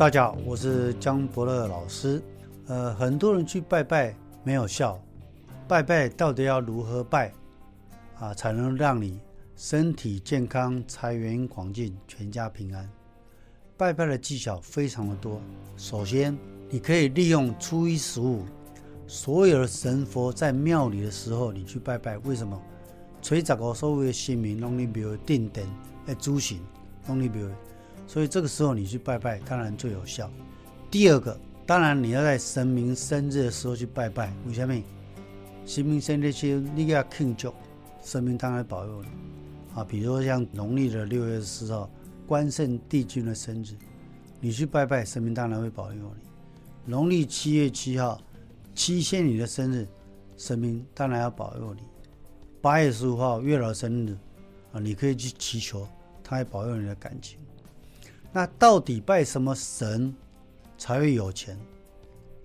大家好，我是江伯乐老师。呃，很多人去拜拜没有效，拜拜到底要如何拜啊，才能让你身体健康、财源广进、全家平安？拜拜的技巧非常的多。首先，你可以利用初一十五，所有的神佛在庙里的时候，你去拜拜。为什么？吹十个所有的神明拢你庙定点来主神，拢你庙。所以这个时候你去拜拜，当然最有效。第二个，当然你要在神明生日的时候去拜拜。为什么？神明生日时你要庆祝，神明当然保佑你。啊，比如说像农历的六月十号，关圣帝君的生日，你去拜拜，神明当然会保佑你。农历七月七号，七仙女的生日，神明当然要保佑你。八月十五号，月老生日，啊，你可以去祈求，他会保佑你的感情。那到底拜什么神才会有钱？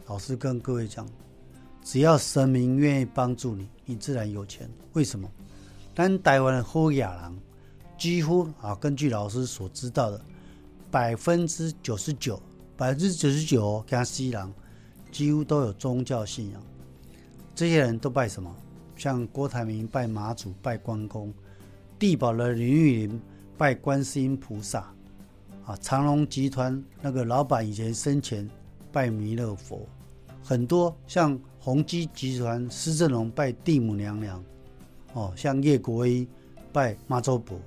老师跟各位讲，只要神明愿意帮助你，你自然有钱。为什么？但台湾的好亚郎几乎啊，根据老师所知道的，百分之九十九，百分之九十九加西郎几乎都有宗教信仰。这些人都拜什么？像郭台铭拜妈祖、拜关公；地保的林玉林拜观世音菩萨。啊，长隆集团那个老板以前生前拜弥勒佛，很多像宏基集团施正荣拜地母娘娘，哦，像叶国一拜妈祖婆，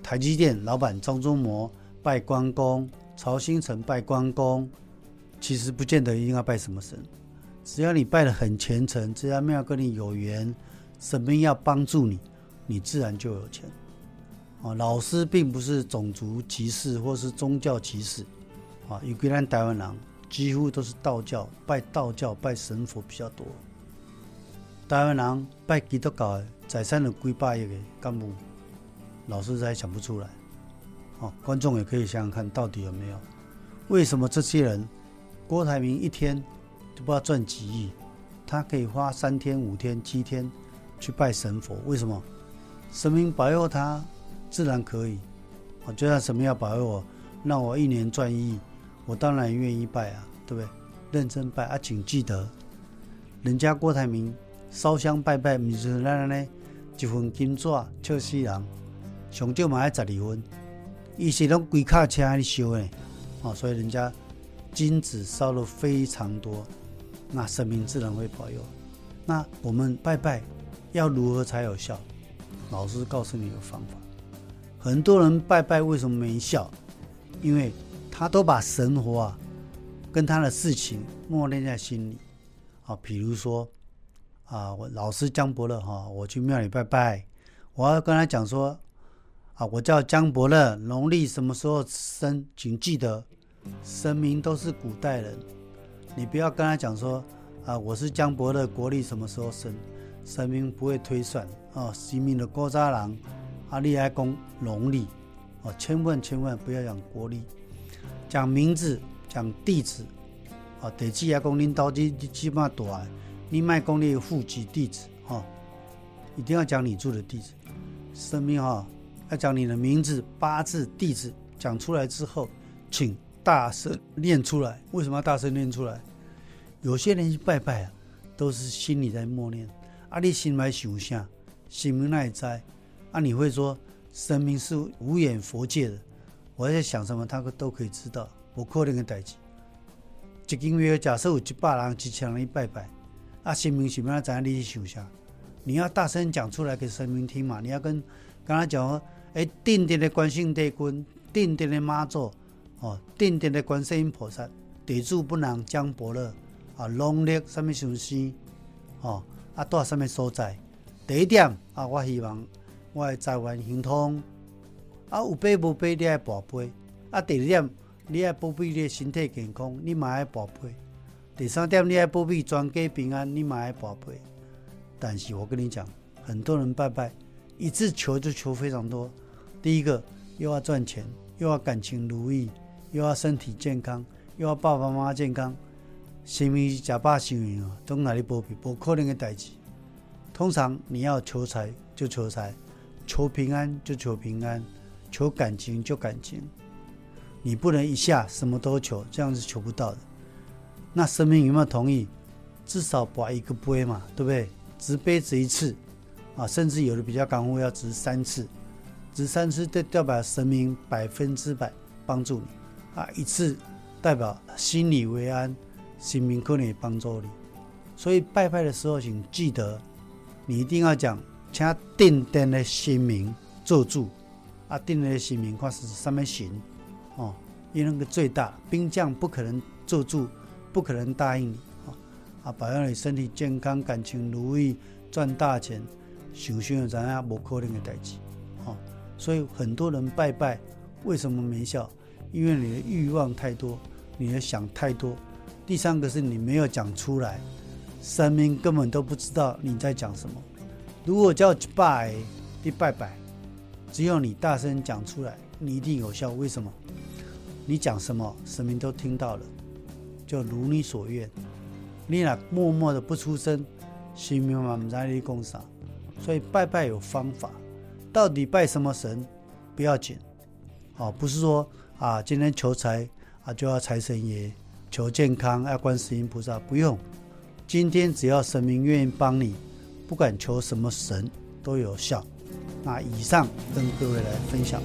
台积电老板张忠谋拜关公，曹新成拜关公，其实不见得一定要拜什么神，只要你拜的很虔诚，只要庙跟你有缘，神明要帮助你，你自然就有钱。啊，老师并不是种族歧视或是宗教歧视，啊，有归咱台湾人几乎都是道教，拜道教、拜神佛比较多。台湾人拜基督教的财产有几百亿的干部，老师才想不出来。哦，观众也可以想想看到底有没有？为什么这些人，郭台铭一天就不知道赚几亿，他可以花三天、五天、七天去拜神佛？为什么？神明保佑他。自然可以，我就算什么要保佑我，让我一年赚一亿，我当然愿意拜啊，对不对？认真拜啊，请记得，人家郭台铭烧香拜拜，不是那呢，一份金纸笑死人，上少嘛要十二分，伊是拢规卡车来烧的，哦，所以人家金子烧了非常多，那神明自然会保佑。那我们拜拜要如何才有效？老师告诉你个方法。很多人拜拜为什么没效？因为他都把神佛啊跟他的事情默念在心里啊。比如说啊，我老师江伯乐哈，我去庙里拜拜，我要跟他讲说啊，我叫江伯乐，农历什么时候生，请记得神明都是古代人，你不要跟他讲说啊，我是江伯乐，国历什么时候生，神明不会推算啊，神明的高渣郎。阿利爱公农历哦，千万千万不要讲国历，讲名字，讲地址啊。地址阿公领导你你起码大，你卖公你户籍地址哈，一定要讲你住的地址。生命哈，要讲你的名字、八字、地址，讲出来之后，请大声念出来。为什么要大声念出来？有些人去拜拜啊，都是心里在默念，啊，你心里想啥，心明那在。啊，你会说神明是无眼佛界的，我在想什么，他都可以知道。我可能个代志，一个月假设有一百人、一千人一拜拜，啊，神明是不要在你去想下，你要大声讲出来给神明听嘛。你要跟跟他讲说，哎，定定的观世音帝君，定定的妈祖，哦，定定的观世音菩萨，地主不能江伯乐，啊，农历什么时辰，哦，啊，到什么所在？第一点啊，我希望。我的财源亨通，啊，有背无背，你爱跋杯。啊，第二点，你爱保庇你的身体健康，你嘛爱跋杯。第三点，你爱保庇全家平安，你嘛爱跋杯。但是我跟你讲，很多人拜拜，一次求就求非常多。第一个，又要赚钱，又要感情如意，又要身体健康，又要爸爸妈妈健康，什么假把幸运啊，都哪里保庇？不可能的代志。通常你要求财就求财。求平安就求平安，求感情就感情。你不能一下什么都求，这样是求不到的。那神明有没有同意？至少把一个杯嘛，对不对？执杯子一次啊，甚至有的比较干货要执三次，执三次代代表神明百分之百帮助你啊，一次代表心里为安，神明可能也帮助你。所以拜拜的时候，请记得你一定要讲，请定定的神明做主啊，定定的神明看是什么神哦，因为那个最大兵将不可能做主，不可能答应你。啊，保佑你身体健康、感情如意、赚大钱，修行有怎样无可能的代志，哦，所以很多人拜拜，为什么没效？因为你的欲望太多，你的想太多。第三个是你没有讲出来，神明根本都不知道你在讲什么。如果叫拜，你拜拜，只有你大声讲出来，你一定有效。为什么？你讲什么，神明都听到了，就如你所愿。你若默默的不出声，神明嘛唔知你供啥，所以拜拜有方法，到底拜什么神不要紧，哦，不是说啊今天求财啊就要财神爷，求健康要观世音菩萨，不用，今天只要神明愿意帮你，不管求什么神都有效。那以上跟各位来分享。